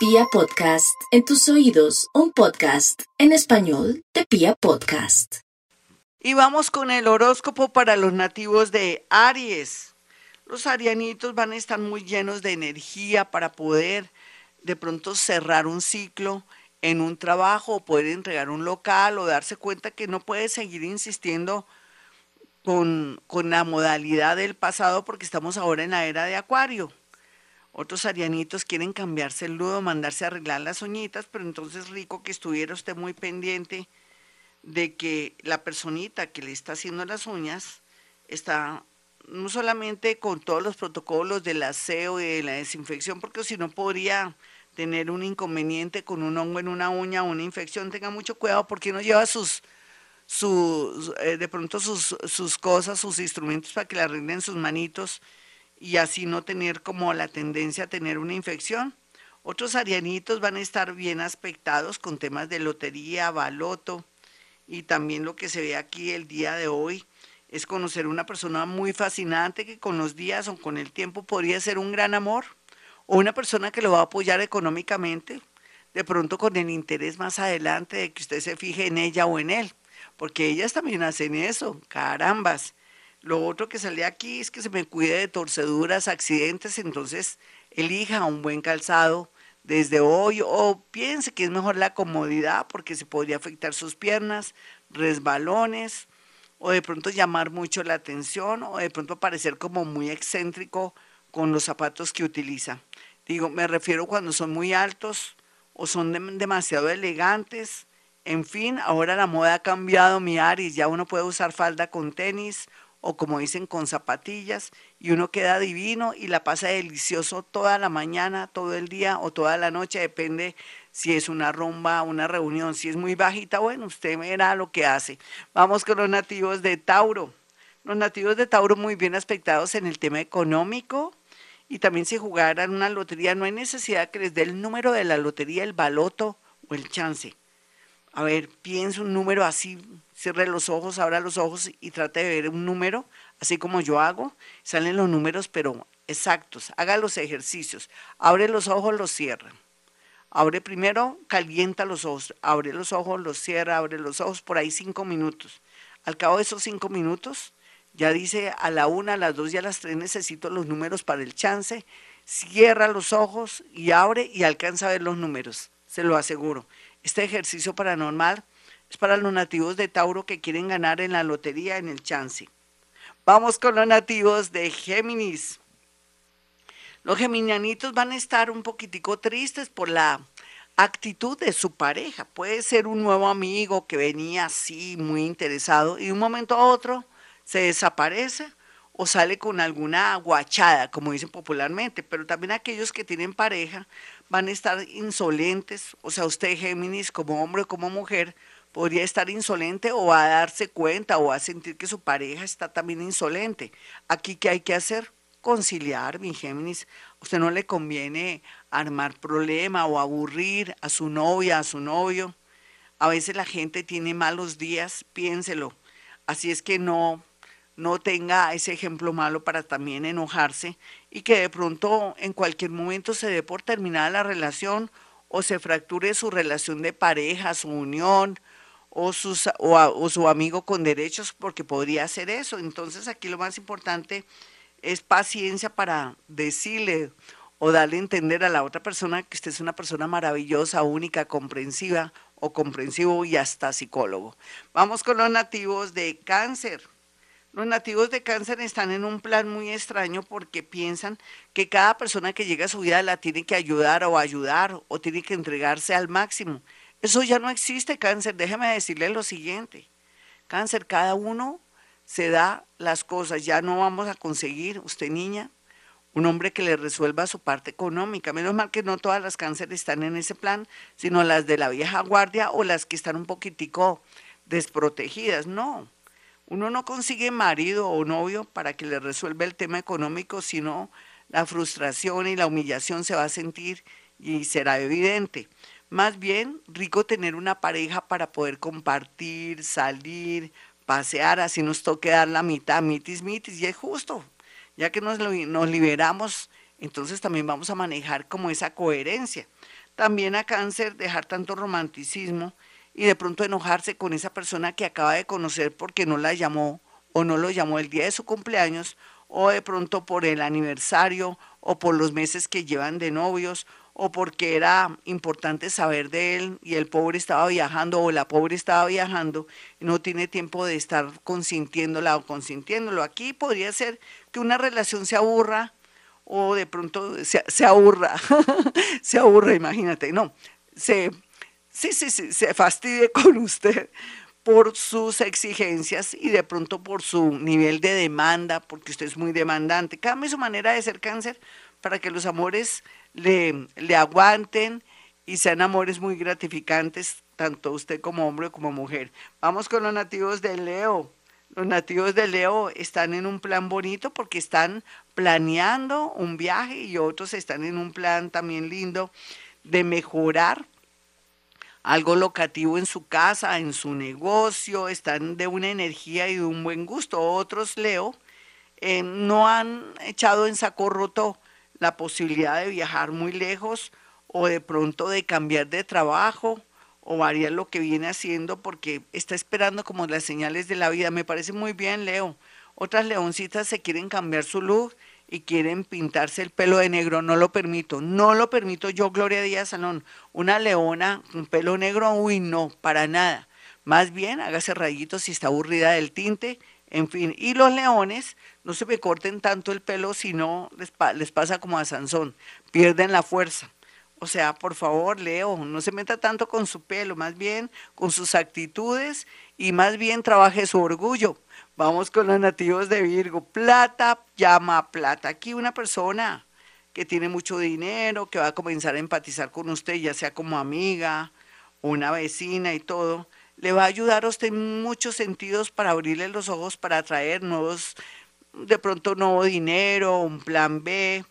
Pia Podcast, en tus oídos, un podcast en español de Pia Podcast. Y vamos con el horóscopo para los nativos de Aries. Los arianitos van a estar muy llenos de energía para poder de pronto cerrar un ciclo en un trabajo o poder entregar un local o darse cuenta que no puede seguir insistiendo con, con la modalidad del pasado porque estamos ahora en la era de Acuario. Otros arianitos quieren cambiarse el nudo, mandarse a arreglar las uñitas, pero entonces rico que estuviera usted muy pendiente de que la personita que le está haciendo las uñas está no solamente con todos los protocolos del aseo y de la desinfección, porque si no podría tener un inconveniente con un hongo en una uña o una infección, tenga mucho cuidado porque no lleva sus, sus eh, de pronto sus, sus cosas, sus instrumentos para que le arreglen sus manitos y así no tener como la tendencia a tener una infección. Otros arianitos van a estar bien aspectados con temas de lotería, baloto y también lo que se ve aquí el día de hoy es conocer una persona muy fascinante que con los días o con el tiempo podría ser un gran amor o una persona que lo va a apoyar económicamente, de pronto con el interés más adelante de que usted se fije en ella o en él, porque ellas también hacen eso, carambas. Lo otro que sale aquí es que se me cuide de torceduras, accidentes, entonces elija un buen calzado desde hoy o piense que es mejor la comodidad porque se podría afectar sus piernas, resbalones o de pronto llamar mucho la atención o de pronto parecer como muy excéntrico con los zapatos que utiliza. Digo, me refiero cuando son muy altos o son demasiado elegantes. En fin, ahora la moda ha cambiado, mi Aris, ya uno puede usar falda con tenis o como dicen con zapatillas y uno queda divino y la pasa delicioso toda la mañana, todo el día o toda la noche, depende si es una rumba, una reunión, si es muy bajita, bueno, usted verá lo que hace. Vamos con los nativos de Tauro. Los nativos de Tauro muy bien aspectados en el tema económico y también si jugaran una lotería, no hay necesidad que les dé el número de la lotería, el baloto o el chance. A ver, piensa un número así cierre los ojos, abra los ojos y trate de ver un número, así como yo hago. Salen los números, pero exactos. Haga los ejercicios. Abre los ojos, los cierra. Abre primero, calienta los ojos. Abre los ojos, los cierra, abre los ojos por ahí cinco minutos. Al cabo de esos cinco minutos, ya dice a la una, a las dos y a las tres necesito los números para el chance. Cierra los ojos y abre y alcanza a ver los números. Se lo aseguro. Este ejercicio paranormal es para los nativos de Tauro que quieren ganar en la lotería, en el chance. Vamos con los nativos de Géminis. Los geminianitos van a estar un poquitico tristes por la actitud de su pareja. Puede ser un nuevo amigo que venía así, muy interesado, y de un momento a otro se desaparece o sale con alguna guachada, como dicen popularmente, pero también aquellos que tienen pareja van a estar insolentes, o sea, usted Géminis como hombre o como mujer podría estar insolente o a darse cuenta o a sentir que su pareja está también insolente. Aquí, ¿qué hay que hacer? Conciliar, mi Géminis. A usted no le conviene armar problema o aburrir a su novia, a su novio. A veces la gente tiene malos días, piénselo. Así es que no, no tenga ese ejemplo malo para también enojarse y que de pronto en cualquier momento se dé por terminada la relación o se fracture su relación de pareja, su unión, o, sus, o, su amigo con derechos, porque podría hacer eso. Entonces aquí lo más importante es paciencia para decirle o darle a entender a la otra persona que usted es una persona maravillosa, única, comprensiva o comprensivo y hasta psicólogo. Vamos con los nativos de cáncer. Los nativos de cáncer están en un plan muy extraño porque piensan que cada persona que llega a su vida la tiene que ayudar o ayudar o tiene que entregarse al máximo. Eso ya no existe, cáncer. Déjeme decirle lo siguiente. Cáncer, cada uno se da las cosas. Ya no vamos a conseguir, usted niña, un hombre que le resuelva su parte económica. Menos mal que no todas las cánceres están en ese plan, sino las de la vieja guardia o las que están un poquitico desprotegidas. No, uno no consigue marido o novio para que le resuelva el tema económico, sino la frustración y la humillación se va a sentir y será evidente. Más bien, rico tener una pareja para poder compartir, salir, pasear, así nos toque dar la mitad, mitis, mitis, y es justo. Ya que nos, nos liberamos, entonces también vamos a manejar como esa coherencia. También a cáncer dejar tanto romanticismo y de pronto enojarse con esa persona que acaba de conocer porque no la llamó o no lo llamó el día de su cumpleaños o de pronto por el aniversario o por los meses que llevan de novios o porque era importante saber de él y el pobre estaba viajando o la pobre estaba viajando no tiene tiempo de estar consintiéndola o consintiéndolo. Aquí podría ser que una relación se aburra o de pronto se, se aburra, se aburra, imagínate, no, se, sí, sí, sí, se fastidie con usted por sus exigencias y de pronto por su nivel de demanda, porque usted es muy demandante. Cambie su manera de ser cáncer para que los amores le, le aguanten y sean amores muy gratificantes, tanto usted como hombre como mujer. Vamos con los nativos de Leo. Los nativos de Leo están en un plan bonito porque están planeando un viaje y otros están en un plan también lindo de mejorar algo locativo en su casa, en su negocio, están de una energía y de un buen gusto. Otros, Leo, eh, no han echado en saco roto la posibilidad de viajar muy lejos o de pronto de cambiar de trabajo o variar lo que viene haciendo porque está esperando como las señales de la vida. Me parece muy bien, Leo. Otras leoncitas se quieren cambiar su look y quieren pintarse el pelo de negro. No lo permito. No lo permito yo, Gloria Díaz Salón. Una leona con pelo negro, uy, no, para nada. Más bien, hágase rayitos si está aburrida del tinte. En fin, y los leones no se me corten tanto el pelo, si no les, les pasa como a Sansón, pierden la fuerza. O sea, por favor, Leo, no se meta tanto con su pelo, más bien con sus actitudes y más bien trabaje su orgullo. Vamos con los nativos de Virgo. Plata llama plata. Aquí una persona que tiene mucho dinero, que va a comenzar a empatizar con usted, ya sea como amiga, una vecina y todo, le va a ayudar a usted en muchos sentidos para abrirle los ojos, para atraer nuevos de pronto nuevo dinero, un plan B,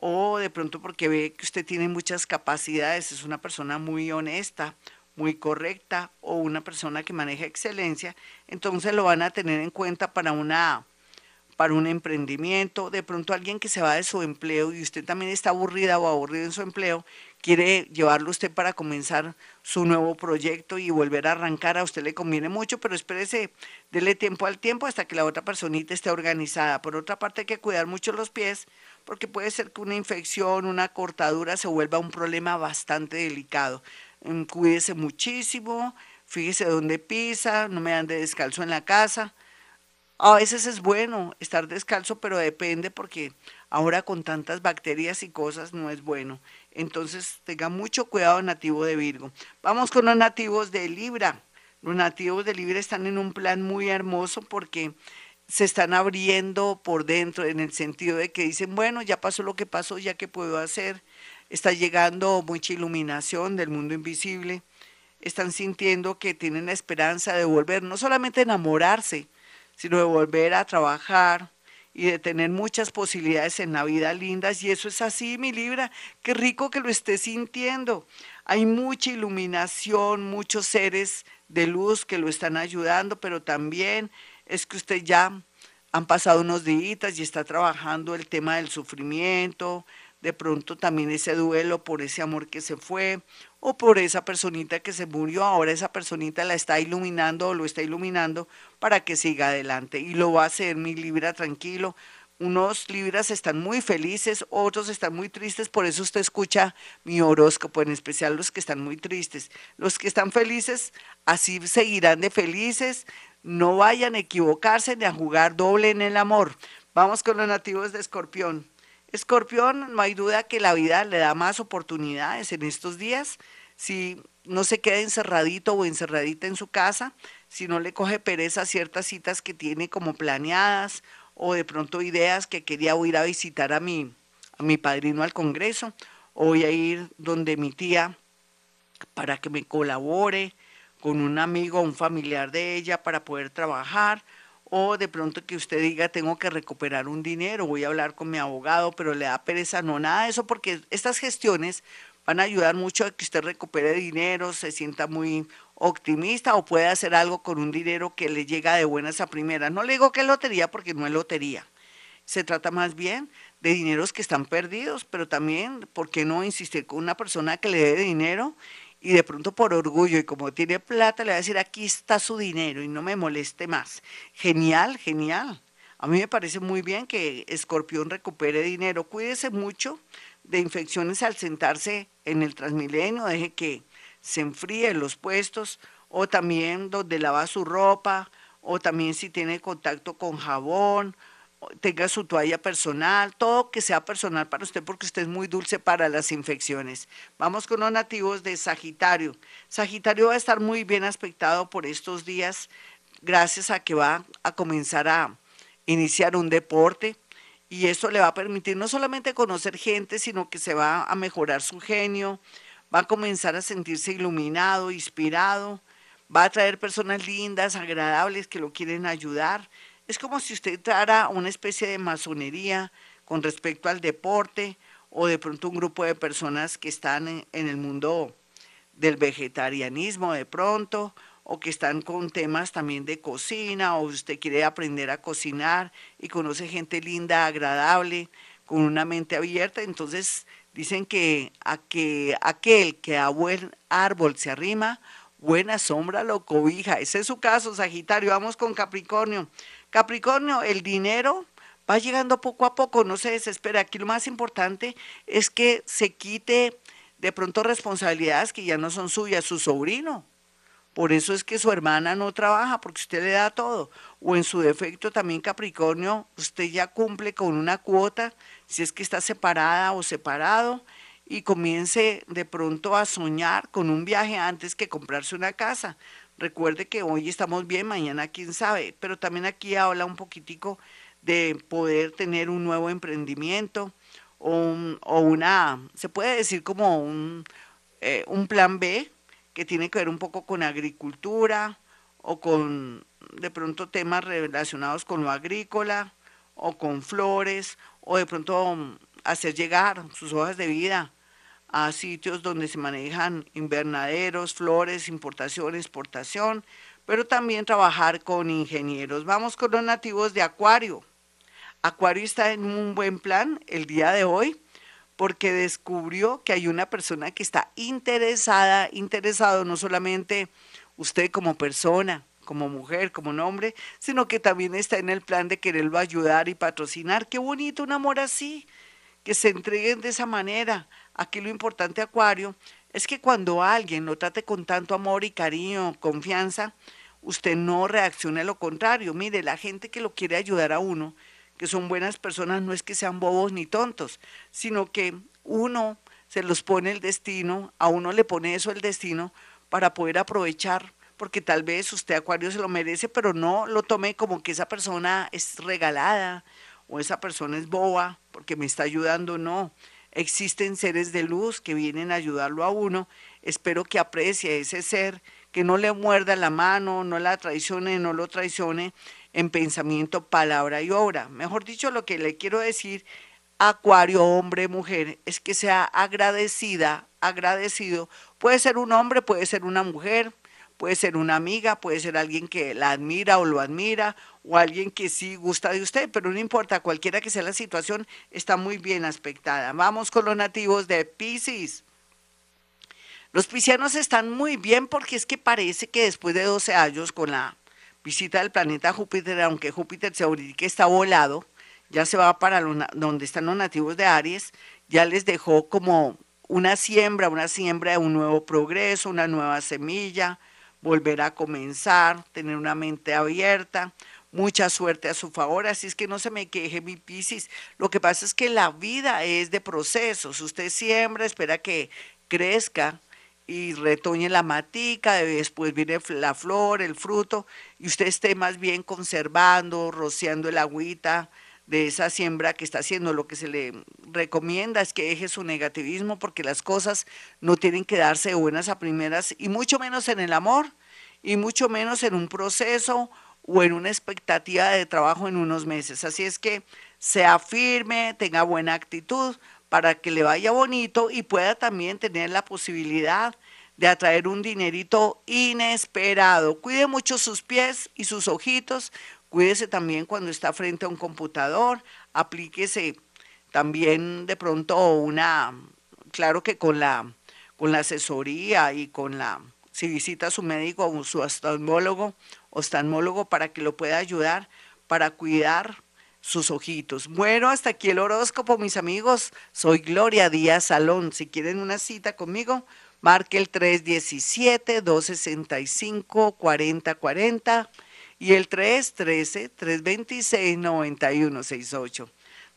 o de pronto porque ve que usted tiene muchas capacidades, es una persona muy honesta, muy correcta o una persona que maneja excelencia, entonces lo van a tener en cuenta para una para un emprendimiento, de pronto alguien que se va de su empleo y usted también está aburrida o aburrido en su empleo, quiere llevarlo usted para comenzar su nuevo proyecto y volver a arrancar, a usted le conviene mucho, pero espérese, dele tiempo al tiempo hasta que la otra personita esté organizada. Por otra parte hay que cuidar mucho los pies, porque puede ser que una infección, una cortadura se vuelva un problema bastante delicado. Mm, cuídese muchísimo, fíjese dónde pisa, no me ande descalzo en la casa. A veces es bueno estar descalzo, pero depende porque ahora con tantas bacterias y cosas no es bueno. Entonces tenga mucho cuidado nativo de Virgo. Vamos con los nativos de Libra. Los nativos de Libra están en un plan muy hermoso porque se están abriendo por dentro en el sentido de que dicen, bueno, ya pasó lo que pasó, ya que puedo hacer. Está llegando mucha iluminación del mundo invisible. Están sintiendo que tienen la esperanza de volver, no solamente enamorarse, sino de volver a trabajar y de tener muchas posibilidades en la vida lindas. Y eso es así, mi Libra. Qué rico que lo esté sintiendo. Hay mucha iluminación, muchos seres de luz que lo están ayudando, pero también es que usted ya han pasado unos días y está trabajando el tema del sufrimiento, de pronto también ese duelo por ese amor que se fue o por esa personita que se murió, ahora esa personita la está iluminando o lo está iluminando para que siga adelante y lo va a hacer mi Libra tranquilo. Unos Libras están muy felices, otros están muy tristes, por eso usted escucha mi horóscopo, en especial los que están muy tristes. Los que están felices, así seguirán de felices, no vayan a equivocarse ni a jugar doble en el amor. Vamos con los nativos de Escorpión. Escorpión, no hay duda que la vida le da más oportunidades en estos días. Si no se queda encerradito o encerradita en su casa, si no le coge pereza ciertas citas que tiene como planeadas o de pronto ideas que quería ir a visitar a mi, a mi padrino al Congreso o voy a ir donde mi tía para que me colabore con un amigo o un familiar de ella para poder trabajar o de pronto que usted diga tengo que recuperar un dinero, voy a hablar con mi abogado, pero le da pereza, no, nada de eso, porque estas gestiones van a ayudar mucho a que usted recupere dinero, se sienta muy optimista o puede hacer algo con un dinero que le llega de buenas a primeras. No le digo que es lotería porque no es lotería. Se trata más bien de dineros que están perdidos, pero también, ¿por qué no insistir con una persona que le dé dinero y de pronto por orgullo y como tiene plata le va a decir aquí está su dinero y no me moleste más? Genial, genial. A mí me parece muy bien que Escorpión recupere dinero. Cuídese mucho de infecciones al sentarse en el Transmilenio, deje que se enfríen los puestos o también donde lava su ropa o también si tiene contacto con jabón tenga su toalla personal, todo que sea personal para usted porque usted es muy dulce para las infecciones. Vamos con los nativos de Sagitario. Sagitario va a estar muy bien aspectado por estos días gracias a que va a comenzar a iniciar un deporte y eso le va a permitir no solamente conocer gente, sino que se va a mejorar su genio, va a comenzar a sentirse iluminado, inspirado, va a traer personas lindas, agradables que lo quieren ayudar es como si usted entrara una especie de masonería con respecto al deporte o de pronto un grupo de personas que están en, el mundo del vegetarianismo de pronto o que están con temas también de cocina o usted quiere aprender a cocinar y conoce gente linda, agradable, con una mente abierta, entonces dicen que, a que aquel que a buen árbol se arrima, buena sombra lo cobija. Ese es su caso, Sagitario. Vamos con Capricornio. Capricornio, el dinero va llegando poco a poco, no se desespera. Aquí lo más importante es que se quite de pronto responsabilidades que ya no son suyas, su sobrino. Por eso es que su hermana no trabaja, porque usted le da todo. O en su defecto también Capricornio, usted ya cumple con una cuota, si es que está separada o separado, y comience de pronto a soñar con un viaje antes que comprarse una casa. Recuerde que hoy estamos bien, mañana quién sabe, pero también aquí habla un poquitico de poder tener un nuevo emprendimiento o, una, se puede decir como un, eh, un plan B que tiene que ver un poco con agricultura o con de pronto temas relacionados con lo agrícola o con flores o de pronto hacer llegar sus hojas de vida a sitios donde se manejan invernaderos, flores, importación, exportación, pero también trabajar con ingenieros. Vamos con los nativos de Acuario. Acuario está en un buen plan el día de hoy porque descubrió que hay una persona que está interesada, interesado no solamente usted como persona, como mujer, como hombre, sino que también está en el plan de quererlo ayudar y patrocinar. Qué bonito un amor así, que se entreguen de esa manera Aquí lo importante, Acuario, es que cuando alguien lo trate con tanto amor y cariño, confianza, usted no reaccione a lo contrario. Mire, la gente que lo quiere ayudar a uno, que son buenas personas, no es que sean bobos ni tontos, sino que uno se los pone el destino, a uno le pone eso el destino para poder aprovechar, porque tal vez usted Acuario se lo merece, pero no lo tome como que esa persona es regalada o esa persona es boba porque me está ayudando, no existen seres de luz que vienen a ayudarlo a uno. Espero que aprecie a ese ser, que no le muerda la mano, no la traicione, no lo traicione en pensamiento, palabra y obra. Mejor dicho, lo que le quiero decir, Acuario, hombre, mujer, es que sea agradecida, agradecido. Puede ser un hombre, puede ser una mujer, puede ser una amiga, puede ser alguien que la admira o lo admira, o alguien que sí gusta de usted, pero no importa, cualquiera que sea la situación, está muy bien aspectada. Vamos con los nativos de Pisces. Los piscianos están muy bien porque es que parece que después de 12 años con la visita del planeta Júpiter, aunque Júpiter se que está volado, ya se va para donde están los nativos de Aries, ya les dejó como una siembra, una siembra de un nuevo progreso, una nueva semilla, volver a comenzar, tener una mente abierta, mucha suerte a su favor, así es que no se me queje mi Piscis. Lo que pasa es que la vida es de procesos, usted siembra, espera que crezca y retoñe la matica, después viene la flor, el fruto, y usted esté más bien conservando, rociando el agüita, de esa siembra que está haciendo. Lo que se le recomienda es que deje su negativismo porque las cosas no tienen que darse buenas a primeras y mucho menos en el amor y mucho menos en un proceso o en una expectativa de trabajo en unos meses. Así es que sea firme, tenga buena actitud para que le vaya bonito y pueda también tener la posibilidad de atraer un dinerito inesperado. Cuide mucho sus pies y sus ojitos Cuídese también cuando está frente a un computador, aplíquese también de pronto una, claro que con la, con la asesoría y con la, si visita a su médico o su oftalmólogo, oftalmólogo para que lo pueda ayudar para cuidar sus ojitos. Bueno, hasta aquí el horóscopo, mis amigos. Soy Gloria Díaz Salón. Si quieren una cita conmigo, marque el 317-265-4040 y el 313-326-9168.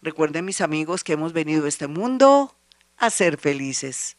Recuerden, mis amigos, que hemos venido a este mundo a ser felices.